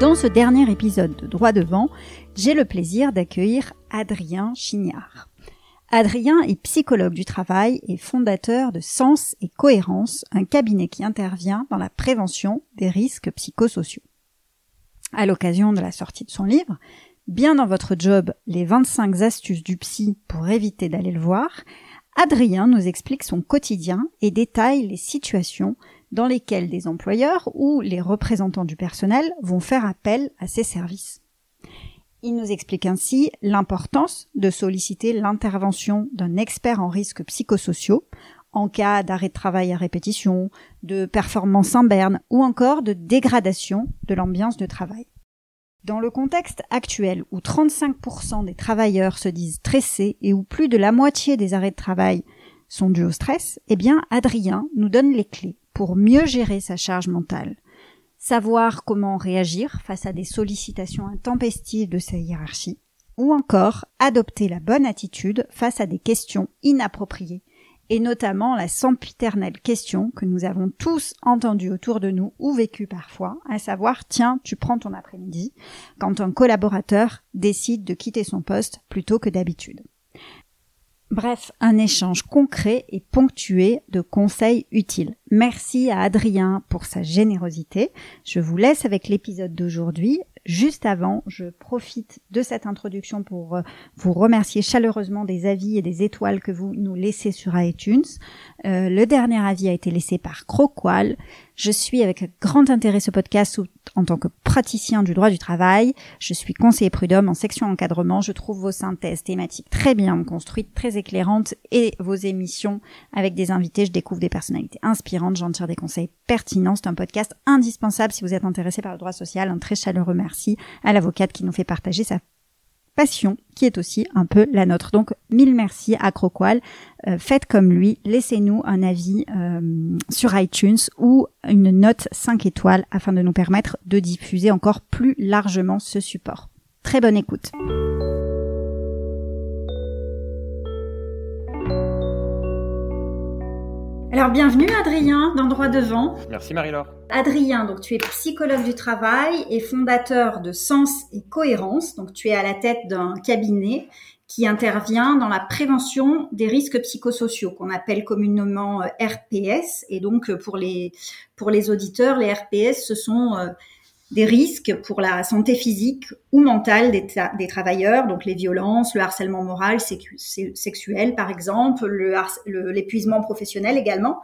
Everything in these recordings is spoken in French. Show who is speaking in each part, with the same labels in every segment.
Speaker 1: Dans ce dernier épisode de Droit devant, j'ai le plaisir d'accueillir Adrien Chignard. Adrien est psychologue du travail et fondateur de Sens et Cohérence, un cabinet qui intervient dans la prévention des risques psychosociaux. À l'occasion de la sortie de son livre, Bien dans votre job, les 25 astuces du psy pour éviter d'aller le voir, Adrien nous explique son quotidien et détaille les situations dans lesquels des employeurs ou les représentants du personnel vont faire appel à ces services. Il nous explique ainsi l'importance de solliciter l'intervention d'un expert en risques psychosociaux en cas d'arrêt de travail à répétition, de performance en berne ou encore de dégradation de l'ambiance de travail. Dans le contexte actuel où 35% des travailleurs se disent stressés et où plus de la moitié des arrêts de travail sont dus au stress, eh bien Adrien nous donne les clés pour mieux gérer sa charge mentale, savoir comment réagir face à des sollicitations intempestives de sa hiérarchie, ou encore adopter la bonne attitude face à des questions inappropriées, et notamment la sempiternelle question que nous avons tous entendue autour de nous ou vécue parfois, à savoir tiens, tu prends ton après-midi, quand un collaborateur décide de quitter son poste plutôt que d'habitude. Bref, un échange concret et ponctué de conseils utiles. Merci à Adrien pour sa générosité. Je vous laisse avec l'épisode d'aujourd'hui. Juste avant, je profite de cette introduction pour euh, vous remercier chaleureusement des avis et des étoiles que vous nous laissez sur iTunes. Euh, le dernier avis a été laissé par Croqual. Je suis avec grand intérêt ce podcast en tant que praticien du droit du travail. Je suis conseiller prud'homme en section encadrement. Je trouve vos synthèses thématiques très bien construites, très éclairantes et vos émissions avec des invités. Je découvre des personnalités inspirantes. J'en tire des conseils pertinents. C'est un podcast indispensable si vous êtes intéressé par le droit social. Un très chaleureux merci à l'avocate qui nous fait partager sa passion qui est aussi un peu la nôtre. Donc mille merci à Croqual. Euh, faites comme lui, laissez-nous un avis euh, sur iTunes ou une note 5 étoiles afin de nous permettre de diffuser encore plus largement ce support. Très bonne écoute. Alors bienvenue Adrien dans Droit Devant.
Speaker 2: Merci Marie-Laure.
Speaker 1: Adrien, donc tu es psychologue du travail et fondateur de Sens et Cohérence. Donc tu es à la tête d'un cabinet qui intervient dans la prévention des risques psychosociaux qu'on appelle communément euh, RPS. Et donc pour les pour les auditeurs, les RPS ce sont euh, des risques pour la santé physique ou mentale des, travailleurs, donc les violences, le harcèlement moral, sexuel par exemple, l'épuisement professionnel également.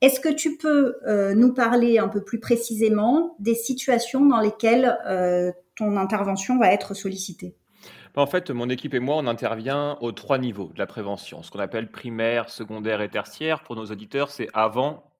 Speaker 1: Est-ce que tu peux euh, nous parler un peu plus précisément des situations dans lesquelles euh, ton intervention va être sollicitée?
Speaker 2: En fait, mon équipe et moi, on intervient aux trois niveaux de la prévention, ce qu'on appelle primaire, secondaire et tertiaire. Pour nos auditeurs, c'est avant,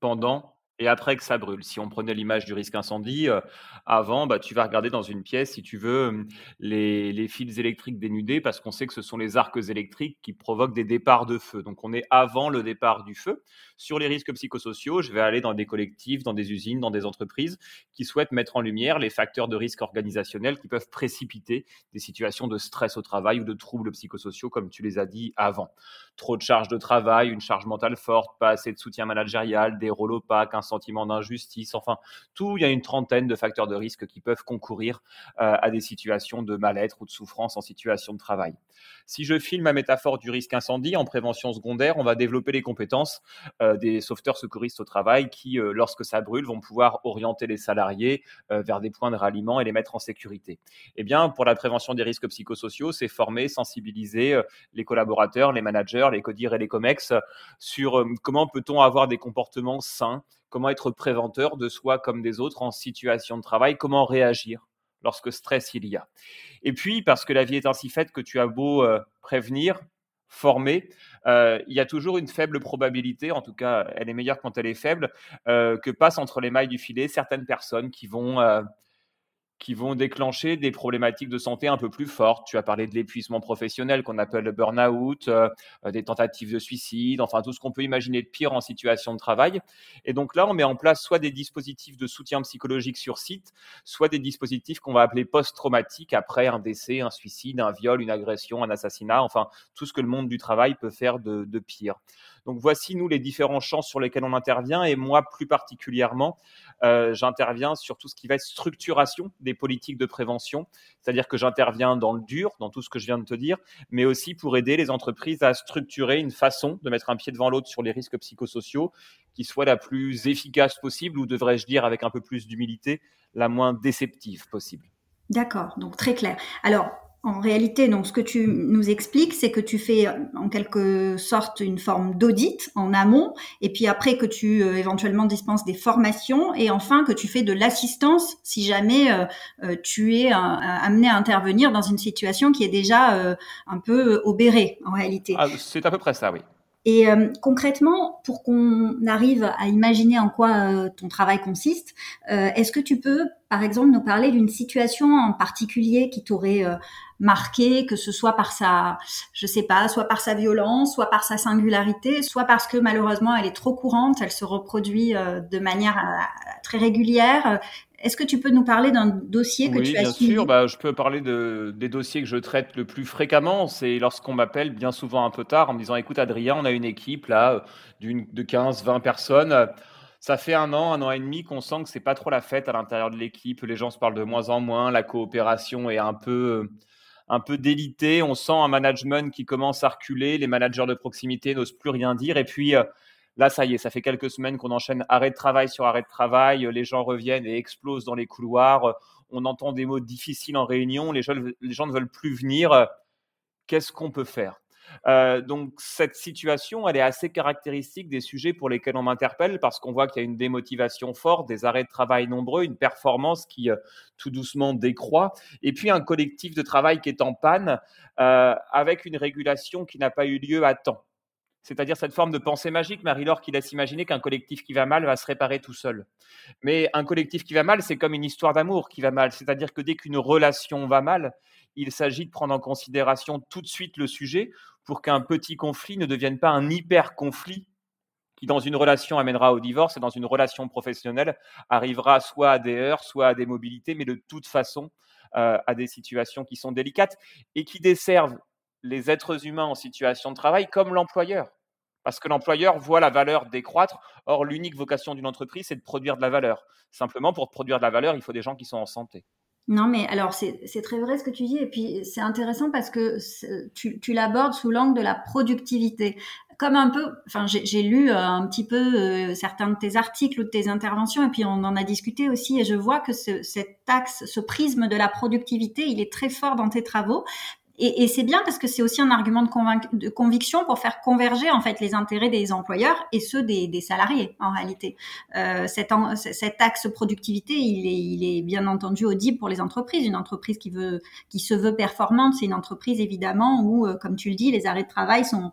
Speaker 2: pendant et après que ça brûle. Si on prenait l'image du risque incendie, euh, avant, bah, tu vas regarder dans une pièce, si tu veux, les, les fils électriques dénudés, parce qu'on sait que ce sont les arcs électriques qui provoquent des départs de feu. Donc on est avant le départ du feu. Sur les risques psychosociaux, je vais aller dans des collectifs, dans des usines, dans des entreprises qui souhaitent mettre en lumière les facteurs de risque organisationnel qui peuvent précipiter des situations de stress au travail ou de troubles psychosociaux, comme tu les as dit avant. Trop de charges de travail, une charge mentale forte, pas assez de soutien managérial, des rôles opaques, un sentiment d'injustice, enfin, tout, il y a une trentaine de facteurs de risque qui peuvent concourir euh, à des situations de mal-être ou de souffrance en situation de travail. Si je filme ma métaphore du risque incendie en prévention secondaire, on va développer les compétences euh, des sauveteurs secouristes au travail qui, euh, lorsque ça brûle, vont pouvoir orienter les salariés vers des points de ralliement et les mettre en sécurité. Eh bien, pour la prévention des risques psychosociaux, c'est former, sensibiliser les collaborateurs, les managers, les CODIR et les COMEX sur comment peut-on avoir des comportements sains, comment être préventeur de soi comme des autres en situation de travail, comment réagir lorsque stress il y a. Et puis, parce que la vie est ainsi faite que tu as beau euh, prévenir, former, euh, il y a toujours une faible probabilité, en tout cas elle est meilleure quand elle est faible, euh, que passent entre les mailles du filet certaines personnes qui vont qui vont déclencher des problématiques de santé un peu plus fortes. Tu as parlé de l'épuisement professionnel qu'on appelle le burn-out, euh, des tentatives de suicide, enfin tout ce qu'on peut imaginer de pire en situation de travail. Et donc là, on met en place soit des dispositifs de soutien psychologique sur site, soit des dispositifs qu'on va appeler post-traumatiques après un décès, un suicide, un viol, une agression, un assassinat, enfin tout ce que le monde du travail peut faire de, de pire. Donc voici, nous, les différents champs sur lesquels on intervient. Et moi, plus particulièrement, euh, j'interviens sur tout ce qui va être structuration des politiques de prévention. C'est-à-dire que j'interviens dans le dur, dans tout ce que je viens de te dire, mais aussi pour aider les entreprises à structurer une façon de mettre un pied devant l'autre sur les risques psychosociaux qui soit la plus efficace possible, ou devrais-je dire avec un peu plus d'humilité, la moins déceptive possible.
Speaker 1: D'accord, donc très clair. Alors, en réalité, donc, ce que tu nous expliques, c'est que tu fais en quelque sorte une forme d'audit en amont, et puis après que tu euh, éventuellement dispenses des formations, et enfin que tu fais de l'assistance si jamais euh, euh, tu es amené à intervenir dans une situation qui est déjà un peu obérée en réalité.
Speaker 2: Ah, c'est à peu près ça, oui.
Speaker 1: Et concrètement, pour qu'on arrive à imaginer en quoi ton travail consiste, est-ce que tu peux, par exemple, nous parler d'une situation en particulier qui t'aurait marqué, que ce soit par sa, je sais pas, soit par sa violence, soit par sa singularité, soit parce que malheureusement elle est trop courante, elle se reproduit euh, de manière euh, très régulière. Est-ce que tu peux nous parler d'un dossier que tu as
Speaker 2: bien sûr. Bah, je peux parler de, des dossiers que je traite le plus fréquemment. C'est lorsqu'on m'appelle bien souvent un peu tard en me disant Écoute, Adrien, on a une équipe là d'une, de 15, 20 personnes. Ça fait un an, un an et demi qu'on sent que c'est pas trop la fête à l'intérieur de l'équipe. Les gens se parlent de moins en moins. La coopération est un peu un peu délité. On sent un management qui commence à reculer. Les managers de proximité n'osent plus rien dire. Et puis euh, là, ça y est, ça fait quelques semaines qu'on enchaîne arrêt de travail sur arrêt de travail. Les gens reviennent et explosent dans les couloirs. On entend des mots difficiles en réunion. Les gens, ne veulent plus venir. Qu'est-ce qu'on peut faire? Euh, donc cette situation, elle est assez caractéristique des sujets pour lesquels on m'interpelle parce qu'on voit qu'il y a une démotivation forte, des arrêts de travail nombreux, une performance qui euh, tout doucement décroît, et puis un collectif de travail qui est en panne euh, avec une régulation qui n'a pas eu lieu à temps. C'est-à-dire cette forme de pensée magique, Marie-Laure, qui laisse imaginer qu'un collectif qui va mal va se réparer tout seul. Mais un collectif qui va mal, c'est comme une histoire d'amour qui va mal. C'est-à-dire que dès qu'une relation va mal, il s'agit de prendre en considération tout de suite le sujet pour qu'un petit conflit ne devienne pas un hyper conflit qui, dans une relation, amènera au divorce et dans une relation professionnelle, arrivera soit à des heures, soit à des mobilités, mais de toute façon euh, à des situations qui sont délicates et qui desservent les êtres humains en situation de travail comme l'employeur. Parce que l'employeur voit la valeur décroître. Or, l'unique vocation d'une entreprise, c'est de produire de la valeur. Simplement, pour produire de la valeur, il faut des gens qui sont en santé.
Speaker 1: Non, mais alors c'est très vrai ce que tu dis, et puis c'est intéressant parce que tu, l'abordes sous l'angle de la productivité. Comme un peu, enfin j'ai lu euh, un petit peu euh, certains de tes articles ou de tes interventions, et puis on en a discuté aussi, et je vois que ce, cet axe, ce prisme de la productivité, il est très fort dans tes travaux, et, et c'est bien parce que c'est aussi un argument de, de, conviction pour faire converger en fait les intérêts des employeurs et ceux des, des salariés en réalité. Euh, cet, cet, axe productivité, il est, il est, bien entendu audible pour les entreprises. Une entreprise qui veut, qui se veut performante, c'est une entreprise évidemment où, euh, comme tu le dis, les arrêts de travail sont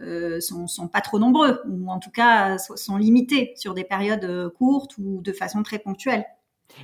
Speaker 1: euh, sont, sont, pas trop nombreux ou en tout cas sont limités sur des périodes euh, courtes ou de façon très ponctuelle.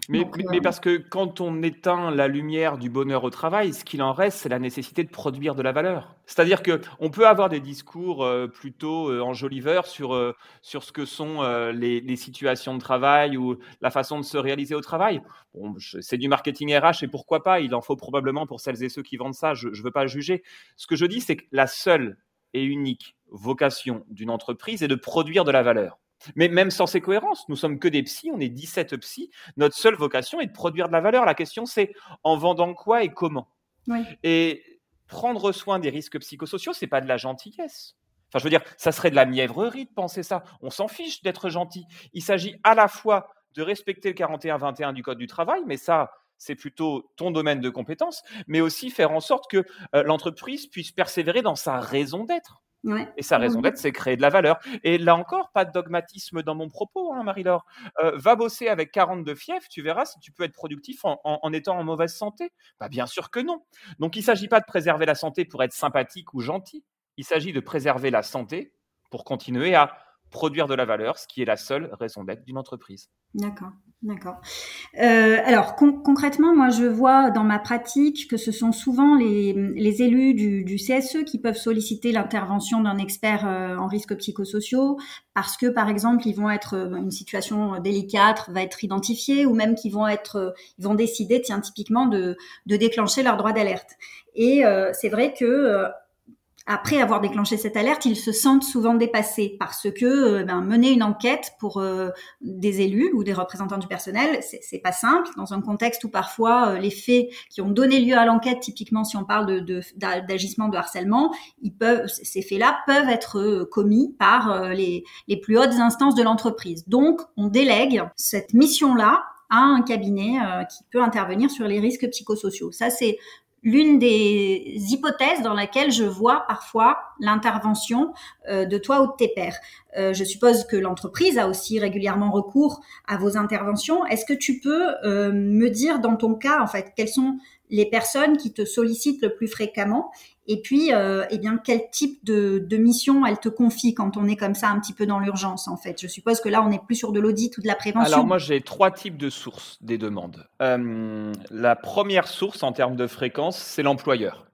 Speaker 2: Mais, mais, parce que quand on éteint la lumière du bonheur au travail, ce qu'il en reste, c'est la nécessité de produire de la valeur. C'est-à-dire que on peut avoir des discours euh, plutôt euh, enjoliveurs sur, euh, sur ce que sont les, les, situations de travail ou la façon de se réaliser au travail. Bon, c'est du marketing RH et pourquoi pas Il en faut probablement pour celles et ceux qui vendent ça. Je ne veux pas juger. Ce que je dis, c'est que la seule et unique vocation d'une entreprise est de produire de la valeur. Mais même sans ces cohérences, nous sommes que des psys, on est 17 psys. Notre seule vocation est de produire de la valeur. La question, c'est en vendant quoi et comment? Et prendre soin des risques psychosociaux, c'est pas de la gentillesse. Enfin, je veux dire, ça serait de la mièvrerie de penser ça. On s'en fiche d'être gentil. Il s'agit à la fois de respecter le 41-21 du Code du travail, mais ça, c'est plutôt ton domaine de compétence, mais aussi faire en sorte que euh, l'entreprise puisse persévérer dans sa raison d'être. Et sa raison d'être, c'est créer de la valeur. Et là encore, pas de dogmatisme dans mon propos, hein, Marie-Laure. Euh, va bosser avec 42 fièvres, tu verras si tu peux être productif en, étant en mauvaise santé. Bah, bien sûr que non. Donc il ne s'agit pas de préserver la santé pour être sympathique ou gentil. Il s'agit de préserver la santé pour continuer à produire de la valeur, ce qui est la seule raison d'être d'une entreprise.
Speaker 1: D'accord. D'accord. Euh, alors concrètement, moi je vois dans ma pratique que ce sont souvent les, élus du, CSE qui peuvent solliciter l'intervention d'un expert euh, en risques psychosociaux parce que par exemple ils vont être euh, une situation délicate va être identifiée ou même qu'ils vont être ils vont décider tiens typiquement de déclencher leur droit d'alerte. Et c'est vrai que après avoir déclenché cette alerte, ils se sentent souvent dépassés parce que euh, ben, mener une enquête pour euh, des élus ou des représentants du personnel, c'est pas simple dans un contexte où parfois euh, les faits qui ont donné lieu à l'enquête, typiquement si on parle d'agissement de, harcèlement, ils peuvent, ces faits-là peuvent être commis par les, les plus hautes instances de l'entreprise. Donc, on délègue cette mission-là à un cabinet qui peut intervenir sur les risques psychosociaux. Ça, c'est l'une des hypothèses dans laquelle je vois parfois l'intervention euh, de toi ou de tes pairs. Euh, je suppose que l'entreprise a aussi régulièrement recours à vos interventions. Est-ce que tu peux euh, me dire dans ton cas, en fait, quelles sont les personnes qui te sollicitent le plus fréquemment. Et puis euh, eh bien quel type de, de, mission elle te confie quand on est comme ça un petit peu dans l'urgence en fait? Je suppose que là on n'est plus sur de l'audit ou de la prévention.
Speaker 2: Alors moi j'ai trois types de sources des demandes. Euh, la première source en termes de fréquence c'est l'employeur.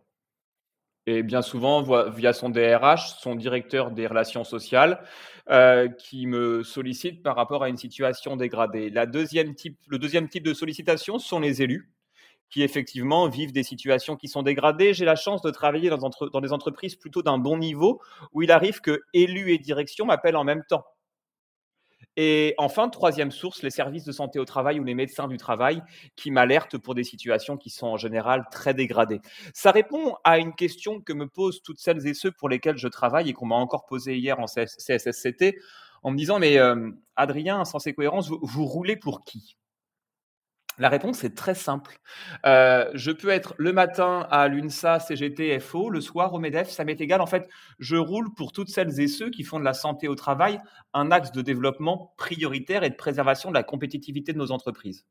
Speaker 2: Et bien souvent via son DRH son directeur des relations sociales euh, qui me sollicite par rapport à une situation dégradée. La deuxième type le deuxième type de sollicitation sont les élus qui effectivement vivent des situations qui sont dégradées. J'ai la chance de travailler dans, des entreprises plutôt d'un bon niveau où il arrive que élus et direction m'appellent en même temps. Et enfin, troisième source, les services de santé au travail ou les médecins du travail qui m'alertent pour des situations qui sont en général très dégradées. Ça répond à une question que me posent toutes celles et ceux pour lesquels je travaille et qu'on m'a encore posée hier en CSSCT en me disant, mais euh, Adrien, Sens et Cohérence, vous roulez pour qui? La réponse est très simple. Euh, je peux être le matin à l'UNSA, CGT, FO, le soir au MEDEF, ça m'est égal. En fait, je roule pour toutes celles et ceux qui font de la santé au travail un axe de développement prioritaire et de préservation de la compétitivité de nos entreprises.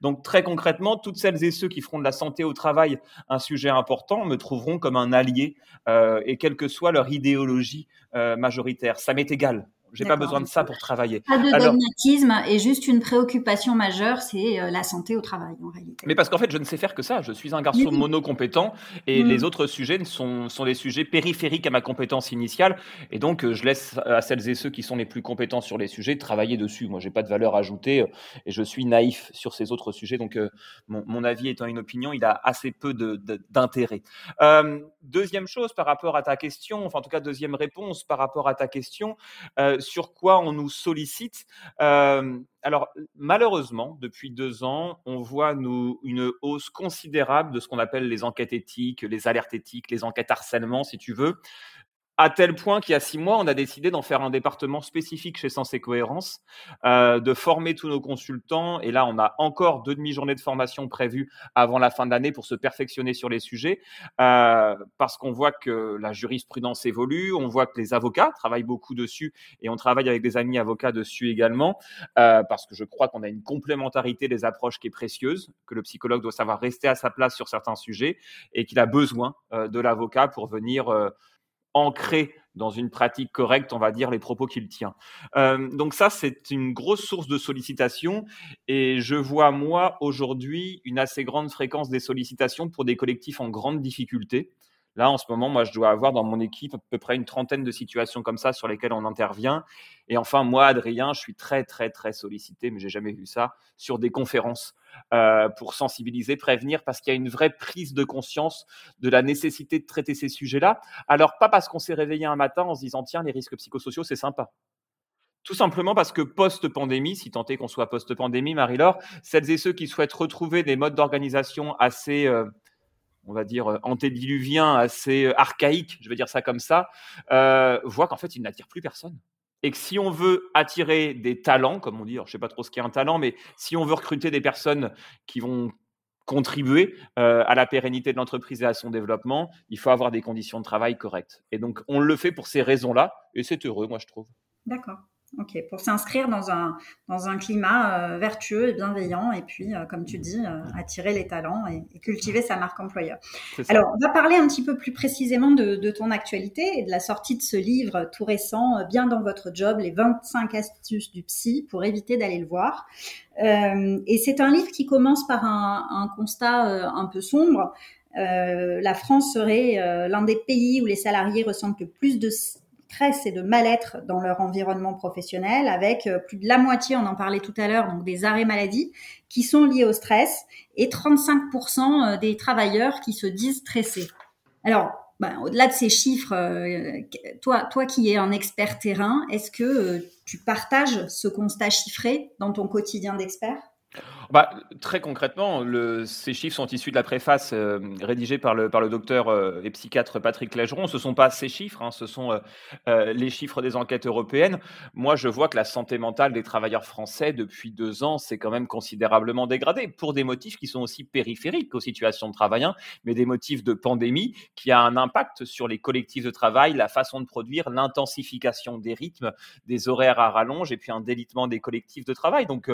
Speaker 2: Donc très concrètement, toutes celles et ceux qui feront de la santé au travail un sujet important me trouveront comme un allié, euh, et quelle que soit leur idéologie euh, majoritaire. Ça m'est égal. J'ai pas besoin de ça pour travailler.
Speaker 1: Pas de dogmatisme et juste une préoccupation majeure, c'est euh, la santé au travail en réalité.
Speaker 2: Mais parce qu'en fait, je ne sais faire que ça. Je suis un garçon monocompétent et mm. les autres sujets sont, sont des sujets périphériques à ma compétence initiale. Et donc, euh, je laisse à celles et ceux qui sont les plus compétents sur les sujets travailler dessus. Moi, j'ai pas de valeur ajoutée euh, et je suis naïf sur ces autres sujets. Donc, mon, avis étant une opinion, il a assez peu d'intérêt. deuxième chose par rapport à ta question, enfin en tout cas deuxième réponse par rapport à ta question sur quoi on nous sollicite. Alors, malheureusement, depuis deux ans, on voit nous, une hausse considérable de ce qu'on appelle les enquêtes éthiques, les alertes éthiques, les enquêtes harcèlement, si tu veux à tel point qu'il y a six mois, on a décidé d'en faire un département spécifique chez Sens et Cohérence, euh, de former tous nos consultants. Et là, on a encore deux demi-journées de formation prévues avant la fin de l'année pour se perfectionner sur les sujets, euh, parce qu'on voit que la jurisprudence évolue, on voit que les avocats travaillent beaucoup dessus, et on travaille avec des amis avocats dessus également, euh, parce que je crois qu'on a une complémentarité des approches qui est précieuse, que le psychologue doit savoir rester à sa place sur certains sujets, et qu'il a besoin euh, de l'avocat pour venir ancré dans une pratique correcte, on va dire, les propos qu'il tient. Euh, donc ça, c'est une grosse source de sollicitation et je vois, moi, aujourd'hui, une assez grande fréquence des sollicitations pour des collectifs en grande difficulté. Là, en ce moment, moi, je dois avoir dans mon équipe à peu près une trentaine de situations comme ça sur lesquelles on intervient. Et enfin, moi, Adrien, je suis très, très, très sollicité, mais j'ai jamais vu ça, sur des conférences euh, pour sensibiliser, prévenir, parce qu'il y a une vraie prise de conscience de la nécessité de traiter ces sujets-là. Alors, pas parce qu'on s'est réveillé un matin en se disant, tiens, les risques psychosociaux, c'est sympa. Tout simplement parce que post-pandémie, si tant est qu'on soit post-pandémie, Marie-Laure, celles et ceux qui souhaitent retrouver des modes d'organisation assez... Euh, on va dire, euh, antédiluvien, assez euh, archaïque, je vais dire ça comme ça, euh, voit qu'en fait, il n'attire plus personne. Et que si on veut attirer des talents, comme on dit, alors je sais pas trop ce qu'est un talent, mais si on veut recruter des personnes qui vont contribuer à la pérennité de l'entreprise et à son développement, il faut avoir des conditions de travail correctes. Et donc, on le fait pour ces raisons-là, et c'est heureux, moi, je trouve.
Speaker 1: D'accord. Ok, pour s'inscrire dans un, dans un climat euh, vertueux et bienveillant, et puis, euh, comme tu dis, euh, attirer les talents et, cultiver sa marque employeur. Alors, on va parler un petit peu plus précisément de, de, ton actualité et de la sortie de ce livre tout récent, Bien dans votre job, les 25 astuces du psy pour éviter d'aller le voir. et c'est un livre qui commence par un, un constat un peu sombre. la France serait l'un des pays où les salariés ressentent le plus de et de mal-être dans leur environnement professionnel, avec euh, plus de la moitié, on en parlait tout à l'heure, donc des arrêts maladie qui sont liés au stress et 35% euh, des travailleurs qui se disent stressés. Alors, ben, au-delà de ces chiffres, euh, toi qui es un expert terrain, est-ce que tu partages ce constat chiffré dans ton quotidien d'expert?
Speaker 2: Bah, très concrètement, ces chiffres sont issus de la préface euh, rédigée par le, par le docteur euh, et psychiatre Patrick Légeron. Ce ne sont pas ces chiffres, hein, ce sont euh, les chiffres des enquêtes européennes. Moi, je vois que la santé mentale des travailleurs français, depuis deux ans, s'est quand même considérablement dégradée, pour des motifs qui sont aussi périphériques aux situations de travail, hein, mais des motifs de pandémie qui a un impact sur les collectifs de travail, la façon de produire, l'intensification des rythmes, des horaires à rallonge, et puis un délitement des collectifs de travail. Donc,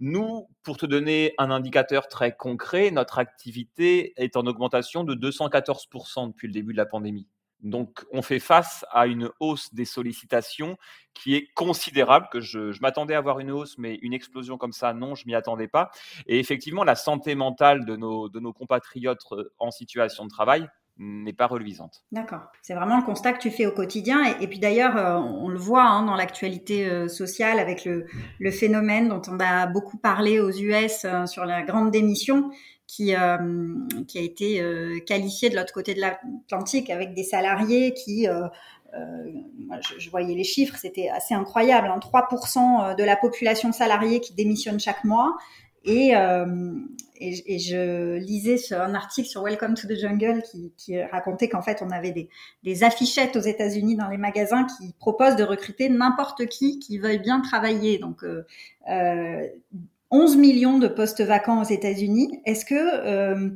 Speaker 2: nous, pour te donner un indicateur très concret, notre activité est en augmentation de 214% depuis le début de la pandémie. Donc, on fait face à une hausse des sollicitations qui est considérable, que je, m'attendais à avoir une hausse, mais une explosion comme ça, non, je m'y attendais pas. Et effectivement, la santé mentale de nos, compatriotes euh, en situation de travail n'est pas reluisante.
Speaker 1: D'accord. C'est vraiment le constat que tu fais au quotidien. Et, puis d'ailleurs, euh, on, le voit hein, dans l'actualité euh, sociale avec le, phénomène dont on a beaucoup parlé aux US euh, sur la grande démission qui, a été qualifiée de l'autre côté de l'Atlantique avec des salariés qui... je, voyais les chiffres, c'était assez incroyable. 3% hein. de la population salariée qui démissionne chaque mois. Et, et, je lisais un article sur Welcome to the Jungle qui, racontait qu'en fait, on avait des, affichettes aux États-Unis dans les magasins qui proposent de recruter n'importe qui qui veuille bien travailler. Donc, euh, 11 euh, millions de postes vacants aux États-Unis. Est-ce que, euh,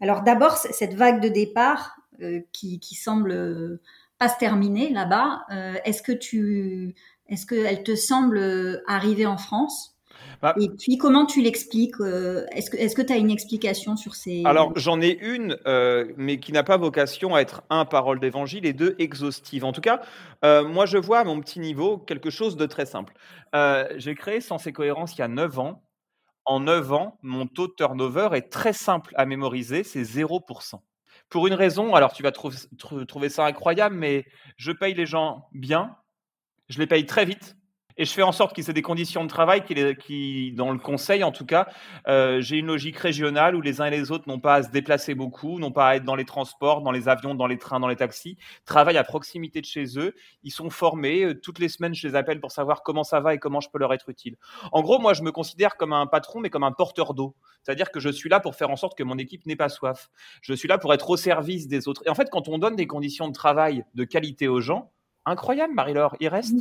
Speaker 1: alors d'abord, cette vague de départ euh, qui, qui, semble pas se terminer là-bas, est-ce que tu, est-ce qu'elle te semble arriver en France? Bah et puis, comment tu l'expliques euh, Est-ce que tu as une explication sur ces...
Speaker 2: Alors, j'en ai une, euh, mais qui n'a pas vocation à être, un, parole d'évangile, et deux, exhaustive. En tout cas, euh, moi, je vois à mon petit niveau quelque chose de très simple. J'ai créé Sens et Cohérence il y a 9 ans. En 9 ans, mon taux de turnover est très simple à mémoriser, c'est 0%. Pour une raison, alors tu vas trouver ça incroyable, mais je paye les gens bien, je les paye très vite, et je fais en sorte qu'ils aient des conditions de travail qui, qui dans le conseil en tout cas, euh, j'ai une logique régionale où les uns et les autres n'ont pas à se déplacer beaucoup, n'ont pas à être dans les transports, dans les avions, dans les trains, dans les taxis, travaillent à proximité de chez eux, ils sont formés, euh, toutes les semaines je les appelle pour savoir comment ça va et comment je peux leur être utile. En gros, moi je me considère comme un patron mais comme un porteur d'eau, c'est-à-dire que je suis là pour faire en sorte que mon équipe n'ait pas soif. Je suis là pour être au service des autres. Et en fait, quand on donne des conditions de travail de qualité aux gens, incroyable Marie-Laure, ils restent.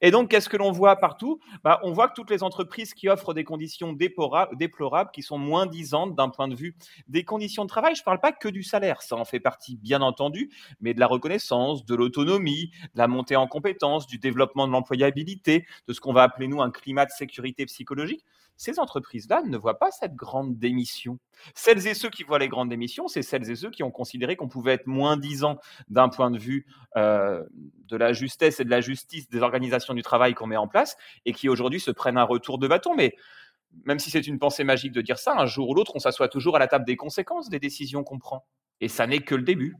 Speaker 2: Et donc, qu'est-ce que l'on voit partout? Bah, On voit que toutes les entreprises qui offrent des conditions déplorables, qui sont moins disantes d'un point de vue des conditions de travail, je ne parle pas que du salaire, ça en fait partie bien entendu, mais de la reconnaissance, de l'autonomie, de la montée en compétences, du développement de l'employabilité, de ce qu'on va appeler nous un climat de sécurité psychologique ces entreprises-là ne voient pas cette grande démission. Celles et ceux qui voient les grandes démissions, c'est celles et ceux qui ont considéré qu'on pouvait être moins disant d'un point de vue euh, de la justesse et de la justice des organisations du travail qu'on met en place et qui aujourd'hui se prennent un retour de bâton. Mais même si c'est une pensée magique de dire ça, un jour ou l'autre, on s'assoit toujours à la table des conséquences des décisions qu'on prend. Et ça n'est que le début.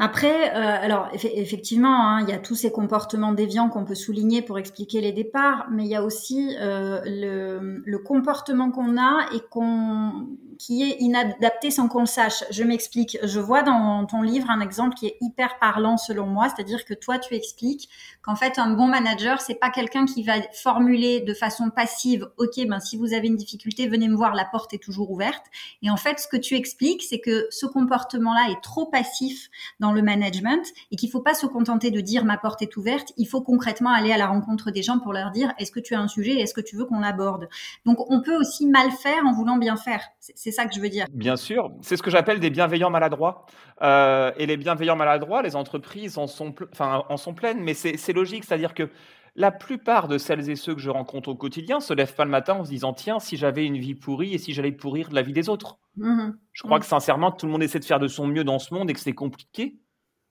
Speaker 1: Après, euh, alors effectivement, hein, il y a tous ces comportements déviants qu'on peut souligner pour expliquer les départs, mais il y a aussi euh, le, le, comportement qu'on a et qu'on qui est inadapté sans qu'on le sache. Je m'explique. Je vois dans ton livre un exemple qui est hyper parlant selon moi, c'est-à-dire que toi tu expliques qu'en fait un bon manager c'est pas quelqu'un qui va formuler de façon passive OK ben si vous avez une difficulté venez me voir la porte est toujours ouverte et en fait ce que tu expliques c'est que ce comportement-là est trop passif dans le management et qu'il faut pas se contenter de dire ma porte est ouverte, il faut concrètement aller à la rencontre des gens pour leur dire est-ce que tu as un sujet, est-ce que tu veux qu'on l'aborde? Donc on peut aussi mal faire en voulant bien faire. Ça que je veux dire.
Speaker 2: Bien sûr, c'est ce que j'appelle des bienveillants maladroits. Euh, et les bienveillants maladroits, les entreprises en sont, enfin, en sont pleines, mais c'est logique, c'est-à-dire que la plupart de celles et ceux que je rencontre au quotidien se lèvent pas le matin en se disant tiens si j'avais une vie pourrie et si j'allais pourrir la vie des autres. Mmh je crois mmh. que sincèrement tout le monde essaie de faire de son mieux dans ce monde et que c'est compliqué.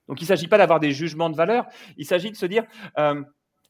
Speaker 2: Donc il ne s'agit pas d'avoir des jugements de valeur, il s'agit de se dire euh,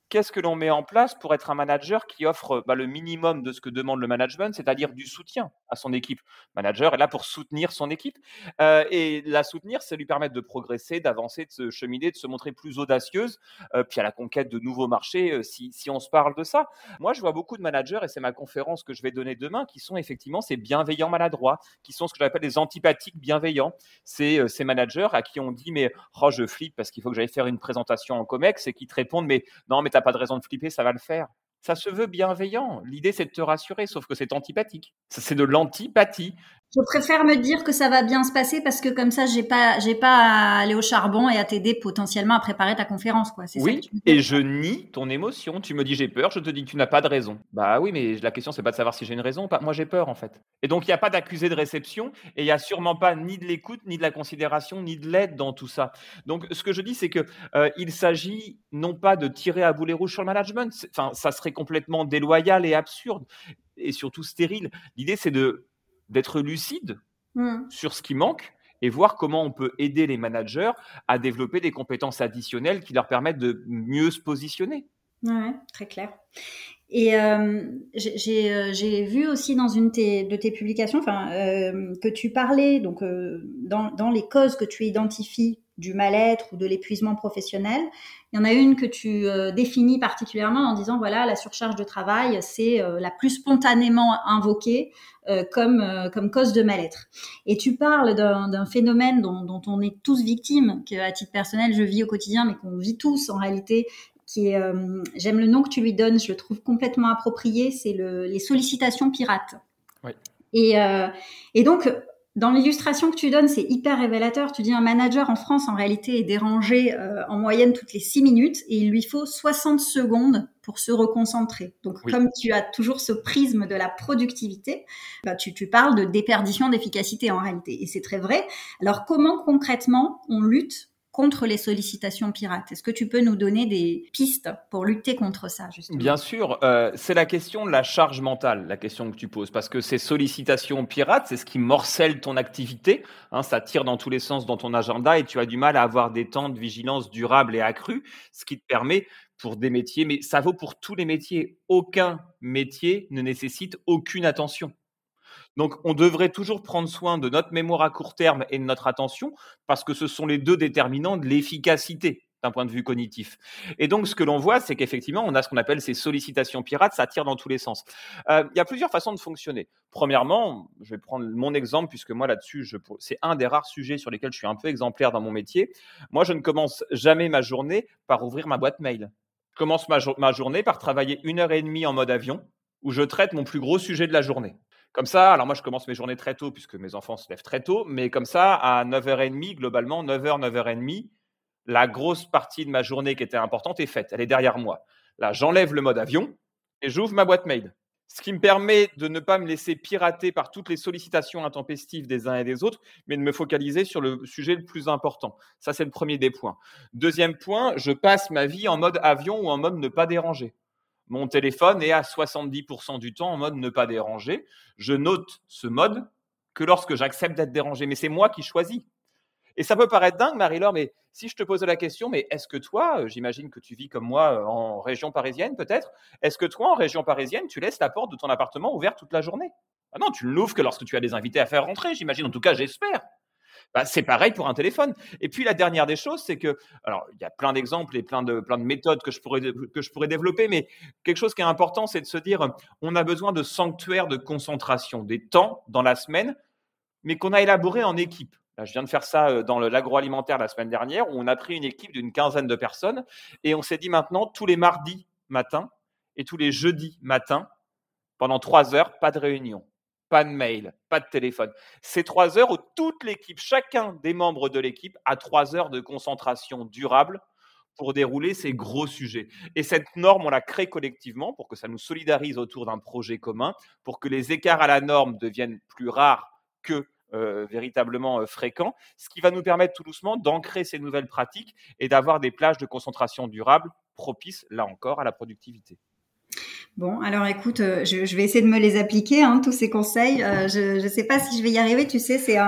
Speaker 2: qu'est-ce que l'on met en place pour être un manager qui offre bah, le minimum de ce que demande le management, c'est-à-dire du soutien à son équipe? Le manager est là pour soutenir son équipe euh, et la soutenir, c'est lui permettre de progresser, d'avancer, de se cheminer, de se montrer plus audacieuse, euh, puis à la conquête de nouveaux marchés, euh, si, si, on se parle de ça. Moi, je vois beaucoup de managers, et c'est ma conférence que je vais donner demain, qui sont effectivement ces bienveillants maladroits, qui sont ce que j'appelle les antipathiques bienveillants. C'est ces managers à qui on dit, mais oh, je flippe parce qu'il faut que j'aille faire une présentation en COMEX, et qui te répondent, mais non, mais pas de raison de flipper, ça va le faire. Ça se veut bienveillant. L'idée, c'est de te rassurer, sauf que c'est antipathique. C'est de l'antipathie.
Speaker 1: Je préfère me dire que ça va bien se passer parce que comme ça, j'ai pas, j'ai pas à aller au charbon et à t'aider potentiellement à préparer ta conférence, quoi.
Speaker 2: Oui. et je nie ton émotion. Tu me dis j'ai peur, je te dis que tu n'as pas de raison. Bah oui, mais la question c'est pas de savoir si j'ai une raison ou pas. Moi j'ai peur en fait. Et donc il n'y a pas d'accusé de réception et il y a sûrement pas ni de l'écoute, ni de la considération, ni de l'aide dans tout ça. Donc ce que je dis c'est que euh, il s'agit non pas de tirer à boulet rouge sur le management. Enfin, ça serait complètement déloyal et absurde et surtout stérile. L'idée c'est de d'être lucide mmh. sur ce qui manque et voir comment on peut aider les managers à développer des compétences additionnelles qui leur permettent de mieux se positionner.
Speaker 1: Oui, très clair. Et euh, euh, j'ai vu aussi dans une de tes publications euh, que tu parlais, donc dans, dans, les causes que tu identifies du mal-être ou de l'épuisement professionnel, il y en a une que tu définis particulièrement en disant, voilà, la surcharge de travail, c'est la plus spontanément invoquée comme, comme cause de mal-être. Et tu parles d'un phénomène dont, dont, on est tous victimes, que à titre personnel, je vis au quotidien, mais qu'on vit tous en réalité, qui est, euh, j'aime le nom que tu lui donnes, je le trouve complètement approprié, c'est le, les sollicitations pirates. Oui. Et, euh, et donc, dans l'illustration que tu donnes, c'est hyper révélateur. Tu dis un manager en France, en réalité, est dérangé euh, en moyenne toutes les 6 minutes et il lui faut 60 secondes pour se reconcentrer. Donc, comme tu as toujours ce prisme de la productivité, bah, tu, tu parles de déperdition d'efficacité en réalité. Et c'est très vrai. Alors, comment concrètement on lutte contre les sollicitations pirates. Est-ce que tu peux nous donner des pistes pour lutter contre ça justement?
Speaker 2: Bien sûr, euh, c'est la question de la charge mentale, la question que tu poses, parce que ces sollicitations pirates, c'est ce qui morcelle ton activité, hein, ça tire dans tous les sens dans ton agenda et tu as du mal à avoir des temps de vigilance durables et accrus, ce qui te permet pour des métiers, mais ça vaut pour tous les métiers. Aucun métier ne nécessite aucune attention. Donc, on devrait toujours prendre soin de notre mémoire à court terme et de notre attention, parce que ce sont les deux déterminants de l'efficacité d'un point de vue cognitif. Et donc, ce que l'on voit, c'est qu'effectivement, on a ce qu'on appelle ces sollicitations pirates, ça tire dans tous les sens. Euh, il y a plusieurs façons de fonctionner. Premièrement, je vais prendre mon exemple, puisque moi, là-dessus, c'est un des rares sujets sur lesquels je suis un peu exemplaire dans mon métier. Moi, je ne commence jamais ma journée par ouvrir ma boîte mail. Je commence ma, ma journée par travailler une heure et demie en mode avion, où je traite mon plus gros sujet de la journée. Comme ça, alors moi je commence mes journées très tôt puisque mes enfants se lèvent très tôt, mais comme ça, à 9h30, globalement, 9h, 9h30, la grosse partie de ma journée qui était importante est faite. Elle est derrière moi. Là, j'enlève le mode avion et j'ouvre ma boîte mail. Ce qui me permet de ne pas me laisser pirater par toutes les sollicitations intempestives des uns et des autres, mais de me focaliser sur le sujet le plus important. Ça, c'est le premier des points. Deuxième point, je passe ma vie en mode avion ou en mode ne pas déranger. Mon téléphone est à 70% du temps en mode ne pas déranger. Je note ce mode que lorsque j'accepte d'être dérangé. Mais c'est moi qui choisis. Et ça peut paraître dingue, Marie-Laure, mais si je te posais la question, mais est-ce que toi, euh, j'imagine que tu vis comme moi euh, en région parisienne peut-être, est-ce que toi, en région parisienne, tu laisses la porte de ton appartement ouverte toute la journée? Ah non, tu ne l'ouvres que lorsque tu as des invités à faire rentrer, j'imagine. En tout cas, j'espère. Bah, c'est pareil pour un téléphone. Et puis la dernière des choses, c'est que, alors il y a plein d'exemples et plein de, plein de méthodes que je, pourrais, développer, mais quelque chose qui est important, c'est de se dire, on a besoin de sanctuaires de concentration, des temps dans la semaine, mais qu'on a élaboré en équipe. Là, je viens de faire ça euh, dans l'agroalimentaire la semaine dernière, où on a pris une équipe d'une quinzaine de personnes et on s'est dit maintenant, tous les mardis matins et tous les jeudis matins, pendant trois heures, pas de réunion pas de mail, pas de téléphone. C'est trois heures où toute l'équipe, chacun des membres de l'équipe a trois heures de concentration durable pour dérouler ces gros sujets. Et cette norme, on la crée collectivement pour que ça nous solidarise autour d'un projet commun, pour que les écarts à la norme deviennent plus rares que véritablement fréquents, ce qui va nous permettre tout doucement d'ancrer ces nouvelles pratiques et d'avoir des plages de concentration durables propices, là encore, à la productivité.
Speaker 1: Bon, alors écoute, euh, je, vais essayer de me les appliquer, hein, tous ces conseils. Euh, je ne sais pas si je vais y arriver. Tu sais, c'est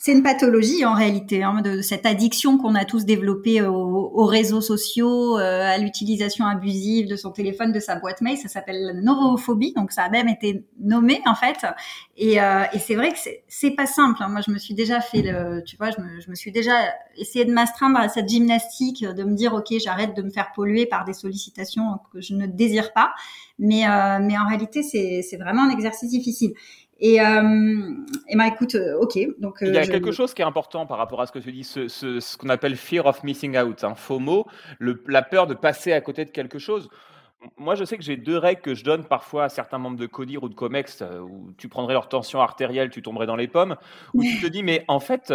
Speaker 1: c'est une pathologie en réalité, hein, de, cette addiction qu'on a tous développée aux, aux réseaux sociaux, euh, à l'utilisation abusive de son téléphone, de sa boîte mail. Ça s'appelle la neurophobie, donc ça a même été nommé en fait. Et, euh, c'est vrai que c'est pas simple. Hein. Moi, je me suis déjà fait le, tu vois, je me suis déjà essayé de m'astreindre à cette gymnastique, de me dire ok, j'arrête de me faire polluer par des sollicitations que je ne désire pas. Mais, euh, mais en réalité, c'est vraiment un exercice difficile. Et, euh, et ben écoute, euh, ok. Donc,
Speaker 2: il y a quelque chose qui est important par rapport à ce que tu dis, ce, ce, ce qu'on appelle fear of missing out, hein, FOMO, le, la peur de passer à côté de quelque chose. Moi, je sais que j'ai deux règles que je donne parfois à certains membres de CODIR ou de COMEX, où tu prendrais leur tension artérielle, tu tomberais dans les pommes, où tu te dis, mais en fait,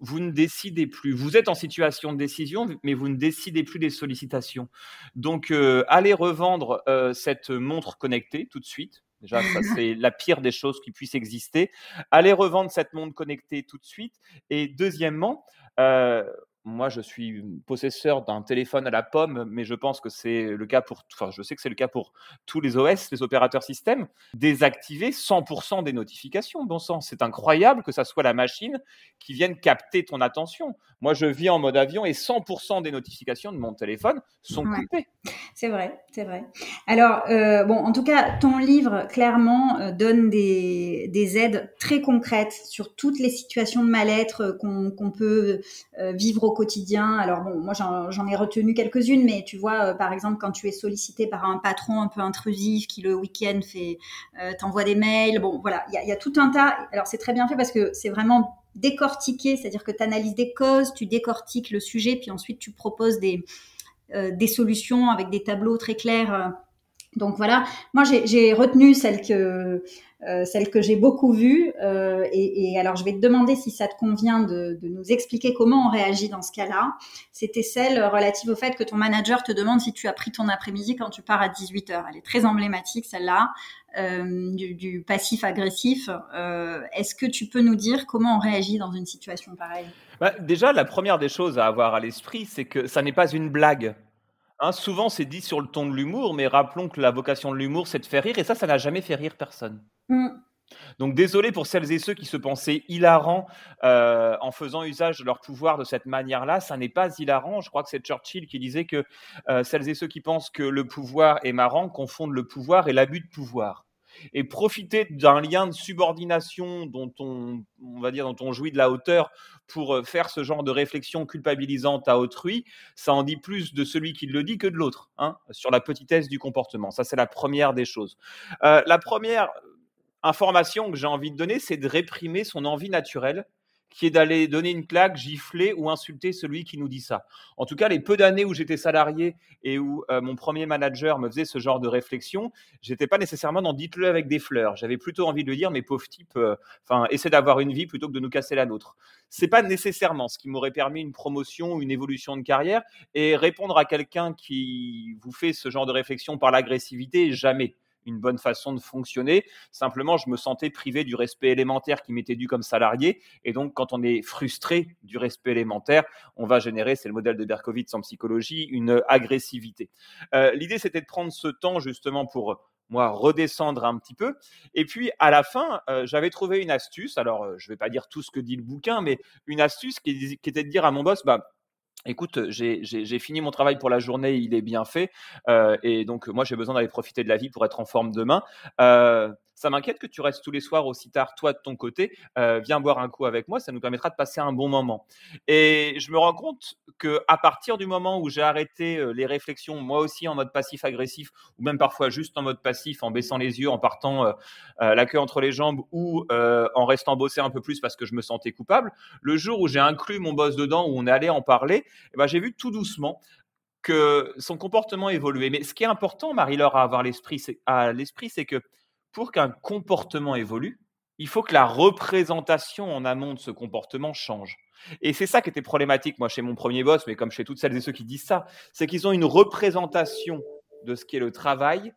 Speaker 2: vous ne décidez plus. Vous êtes en situation de décision, mais vous ne décidez plus des sollicitations. Donc, euh, allez revendre euh, cette montre connectée tout de suite. Déjà, ça, c'est la pire des choses qui puissent exister. Allez revendre cette montre connectée tout de suite. Et deuxièmement, euh, moi, je suis possesseur d'un téléphone à la pomme, mais je pense que c'est le cas pour, enfin, je sais que c'est le cas pour tous les OS, les opérateurs système, désactiver 100% des notifications. Bon sang, c'est incroyable que ça soit la machine qui vienne capter ton attention. Moi, je vis en mode avion et 100% des notifications de mon téléphone sont coupées.
Speaker 1: C'est vrai, c'est vrai. Alors, euh, bon, en tout cas, ton livre clairement euh, donne des, des, aides très concrètes sur toutes les situations de mal-être euh, qu'on peut vivre au quotidien. Alors bon, moi j'en ai retenu quelques-unes, mais tu vois, par exemple, quand tu es sollicité par un patron un peu intrusif qui le week-end fait t'envoie des mails, bon voilà, il y a, tout un tas. Alors c'est très bien fait parce que c'est vraiment décortiqué, c'est-à-dire que tu analyses des causes, tu décortiques le sujet, puis ensuite tu proposes des, euh, des solutions avec des tableaux très clairs. Donc voilà, moi j'ai retenu celle que euh, que j'ai beaucoup vue. Euh, et, alors je vais te demander si ça te convient de, nous expliquer comment on réagit dans ce cas-là. C'était celle relative au fait que ton manager te demande si tu as pris ton après-midi quand tu pars à 18 h Elle est très emblématique celle-là. Euh, du, du, passif agressif. Euh, Est-ce que tu peux nous dire comment on réagit dans une situation pareille?
Speaker 2: Bah, Déjà, la première des choses à avoir à l'esprit, c'est que ça n'est pas une blague. Hein, souvent, c'est dit sur le ton de l'humour, mais rappelons que la vocation de l'humour, c'est de faire rire, et ça, ça n'a jamais fait rire personne. Mmh. Donc désolé pour celles et ceux qui se pensaient hilarants euh, en faisant usage de leur pouvoir de cette manière-là. Ça n'est pas hilarant. Je crois que c'est Churchill qui disait que euh, celles et ceux qui pensent que le pouvoir est marrant confondent le pouvoir et l'abus de pouvoir. Et profiter d'un lien de subordination dont on, va dire, dont on jouit de la hauteur pour euh, faire ce genre de réflexion culpabilisante à autrui, ça en dit plus de celui qui le dit que de l'autre, hein, sur la petitesse du comportement. Ça, c'est la première des choses. Euh, la première information que j'ai envie de donner, c'est de réprimer son envie naturelle qui est d'aller donner une claque, gifler ou insulter celui qui nous dit ça. En tout cas, les peu d'années où j'étais salarié et où euh, mon premier manager me faisait ce genre de réflexion, j'étais pas nécessairement dans dites-le avec des fleurs. J'avais plutôt envie de dire, mais pauvre type, euh, enfin, essaie d'avoir une vie plutôt que de nous casser la nôtre. C'est pas nécessairement ce qui m'aurait permis une promotion, une évolution de carrière et répondre à quelqu'un qui vous fait ce genre de réflexion par l'agressivité, jamais une bonne façon de fonctionner. Simplement, je me sentais privé du respect élémentaire qui m'était dû comme salarié. Et donc, quand on est frustré du respect élémentaire, on va générer, c'est le modèle de Berkowitz en psychologie, une agressivité. Euh, l'idée, c'était de prendre ce temps justement pour moi redescendre un petit peu. Et puis à la fin, euh, j'avais trouvé une astuce. Alors, euh, je ne vais pas dire tout ce que dit le bouquin, mais une astuce qui, qui était de dire à mon boss, bah Écoute, j'ai fini mon travail pour la journée, il est bien fait, euh, et donc moi j'ai besoin d'aller profiter de la vie pour être en forme demain. Euh, ça m'inquiète que tu restes tous les soirs aussi tard, toi de ton côté. Euh, viens boire un coup avec moi, ça nous permettra de passer un bon moment. Et je me rends compte que à partir du moment où j'ai arrêté euh, les réflexions, moi aussi en mode passif-agressif, ou même parfois juste en mode passif, en baissant les yeux, en partant euh, la queue entre les jambes, ou en restant bosser un peu plus parce que je me sentais coupable, le jour où j'ai inclus mon boss dedans, où on allé en parler, eh ben, j'ai vu tout doucement que son comportement évoluait. Mais ce qui est important, Marie-Laure, à avoir à l'esprit, c'est que pour qu'un comportement évolue, il faut que la représentation en amont de ce comportement change. Et c'est ça qui était problématique, moi, chez mon premier boss, mais comme chez toutes celles et ceux qui disent ça, c'est qu'ils ont une représentation de ce qu'est le travail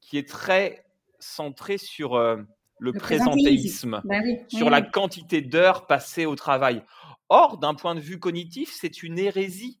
Speaker 2: qui est très centrée sur euh, le, présentéisme, bah sur la quantité d'heures passées au travail. Or, d'un point de vue cognitif, c'est une hérésie.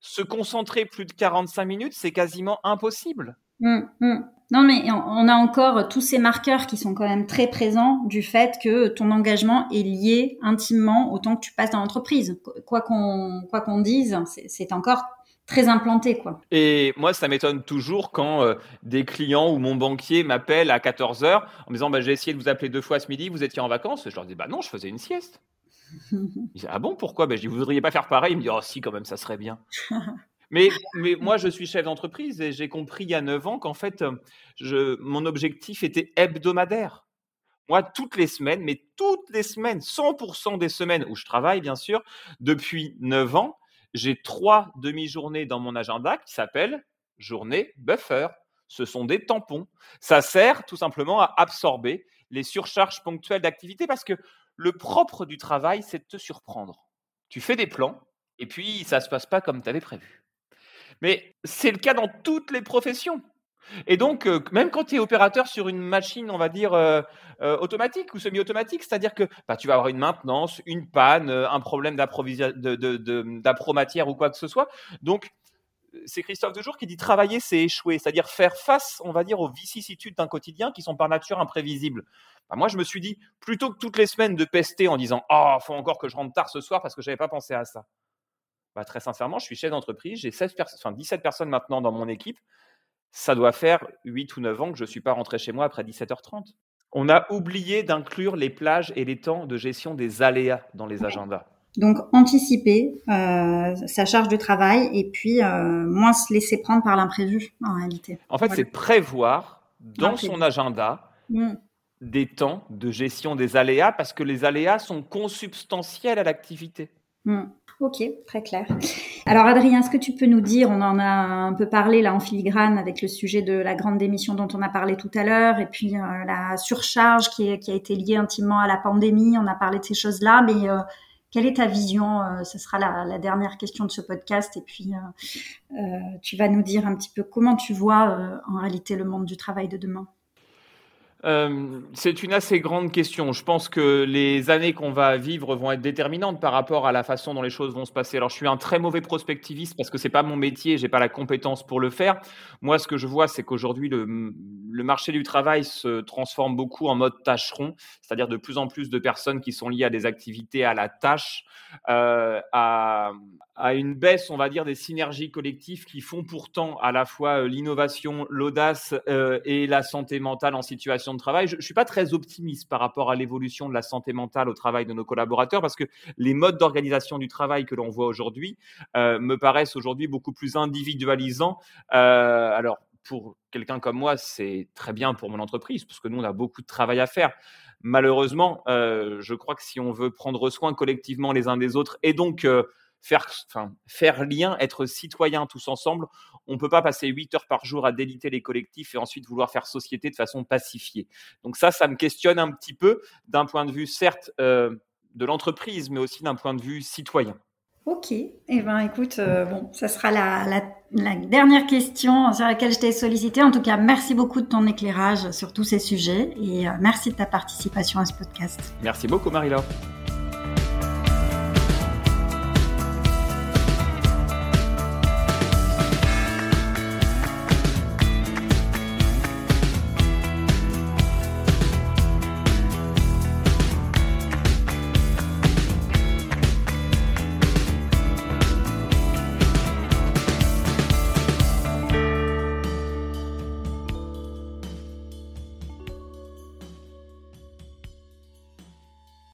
Speaker 2: Se concentrer plus de 45 minutes, c'est quasiment impossible.
Speaker 1: Mmh, mmh. Non, mais on a encore tous ces marqueurs qui sont quand même très présents du fait que ton engagement est lié intimement au temps que tu passes dans l'entreprise. Quoi qu'on quoi qu'on dise, c'est encore très implanté quoi.
Speaker 2: Et moi ça m'étonne toujours quand euh, des clients ou mon banquier m'appelle à 14h en me disant bah, j'ai essayé de vous appeler deux fois ce midi, vous étiez en vacances. Je leur dis bah non, je faisais une sieste. Ils ah bon pourquoi? Bah, Je dis vous voudriez pas faire pareil? Il me dit oh si quand même ça serait bien. Mais, moi, je suis chef d'entreprise et j'ai compris il y a 9 ans qu'en fait, je, mon objectif était hebdomadaire. Moi, toutes les semaines, mais toutes les semaines, 100% des semaines où je travaille, bien sûr, depuis 9 ans, j'ai trois demi-journées dans mon agenda qui s'appellent journée buffer. Ce sont des tampons. Ça sert tout simplement à absorber les surcharges ponctuelles d'activité parce que le propre du travail, c'est de te surprendre. Tu fais des plans et puis ça ne se passe pas comme tu avais prévu. Mais c'est le cas dans toutes les professions. Et donc, euh, même quand tu es opérateur sur une machine, on va dire, euh, euh, automatique ou semi-automatique, c'est-à-dire que bah, tu vas avoir une maintenance, une panne, un problème d'appro-matière ou quoi que ce soit. Donc, c'est Christophe Dejour qui dit travailler, c'est échouer, c'est-à-dire faire face, on va dire, aux vicissitudes d'un quotidien qui sont par nature imprévisibles. Bah, moi, je me suis dit, plutôt que toutes les semaines de pester en disant « Oh, faut encore que je rentre tard ce soir parce que je n'avais pas pensé à ça », bah, très sincèrement, je suis chef d'entreprise, j'ai 17 personnes maintenant dans mon équipe. Ça doit faire 8 ou 9 ans que je ne suis pas rentré chez moi après 17h30. On a oublié d'inclure les plages et les temps de gestion des aléas dans les agendas.
Speaker 1: Donc anticiper euh, sa charge de travail et puis euh, moins se laisser prendre par l'imprévu en réalité.
Speaker 2: En fait, c'est prévoir dans son agenda mmh. des temps de gestion des aléas parce que les aléas sont consubstantiels à l'activité.
Speaker 1: Mmh. Ok, très clair. Alors Adrien, est-ce que tu peux nous dire, on en a un peu parlé là en filigrane avec le sujet de la grande démission dont on a parlé tout à l'heure, et puis euh, la surcharge qui, a été liée intimement à la pandémie, on a parlé de ces choses-là, mais euh, quelle est ta vision euh, Ce sera la, dernière question de ce podcast, et puis tu vas nous dire un petit peu comment tu vois en réalité le monde du travail de demain.
Speaker 2: Euh, c'est une assez grande question. Je pense que les années qu'on va vivre vont être déterminantes par rapport à la façon dont les choses vont se passer. Alors, je suis un très mauvais prospectiviste parce que c'est pas mon métier, j'ai pas la compétence pour le faire. Moi, ce que je vois, c'est qu'aujourd'hui, le, marché du travail se transforme beaucoup en mode tâcheron, c'est-à-dire de plus en plus de personnes qui sont liées à des activités à la tâche, euh, à, une baisse, on va dire, des synergies collectives qui font pourtant à la fois euh, l'innovation, l'audace et la santé mentale en situation de travail. Je ne suis pas très optimiste par rapport à l'évolution de la santé mentale au travail de nos collaborateurs parce que les modes d'organisation du travail que l'on voit aujourd'hui euh, me paraissent aujourd'hui beaucoup plus individualisants. alors, pour quelqu'un comme moi, c'est très bien pour mon entreprise parce que nous, on a beaucoup de travail à faire malheureusement, je crois que si on veut prendre soin collectivement les uns des autres et donc faire, enfin, faire lien, être citoyen tous ensemble. On ne peut pas passer 8 heures par jour à déliter les collectifs et ensuite vouloir faire société de façon pacifiée. Donc ça, ça me questionne un petit peu d'un point de vue, certes, euh, de l'entreprise, mais aussi d'un point de vue citoyen.
Speaker 1: Ok, eh ben écoute, euh, bon, ça sera la, la, dernière question sur laquelle je t'ai sollicité. En tout cas, merci beaucoup de ton éclairage sur tous ces sujets et euh, merci de ta participation à ce podcast.
Speaker 2: Merci beaucoup Marie-Laure.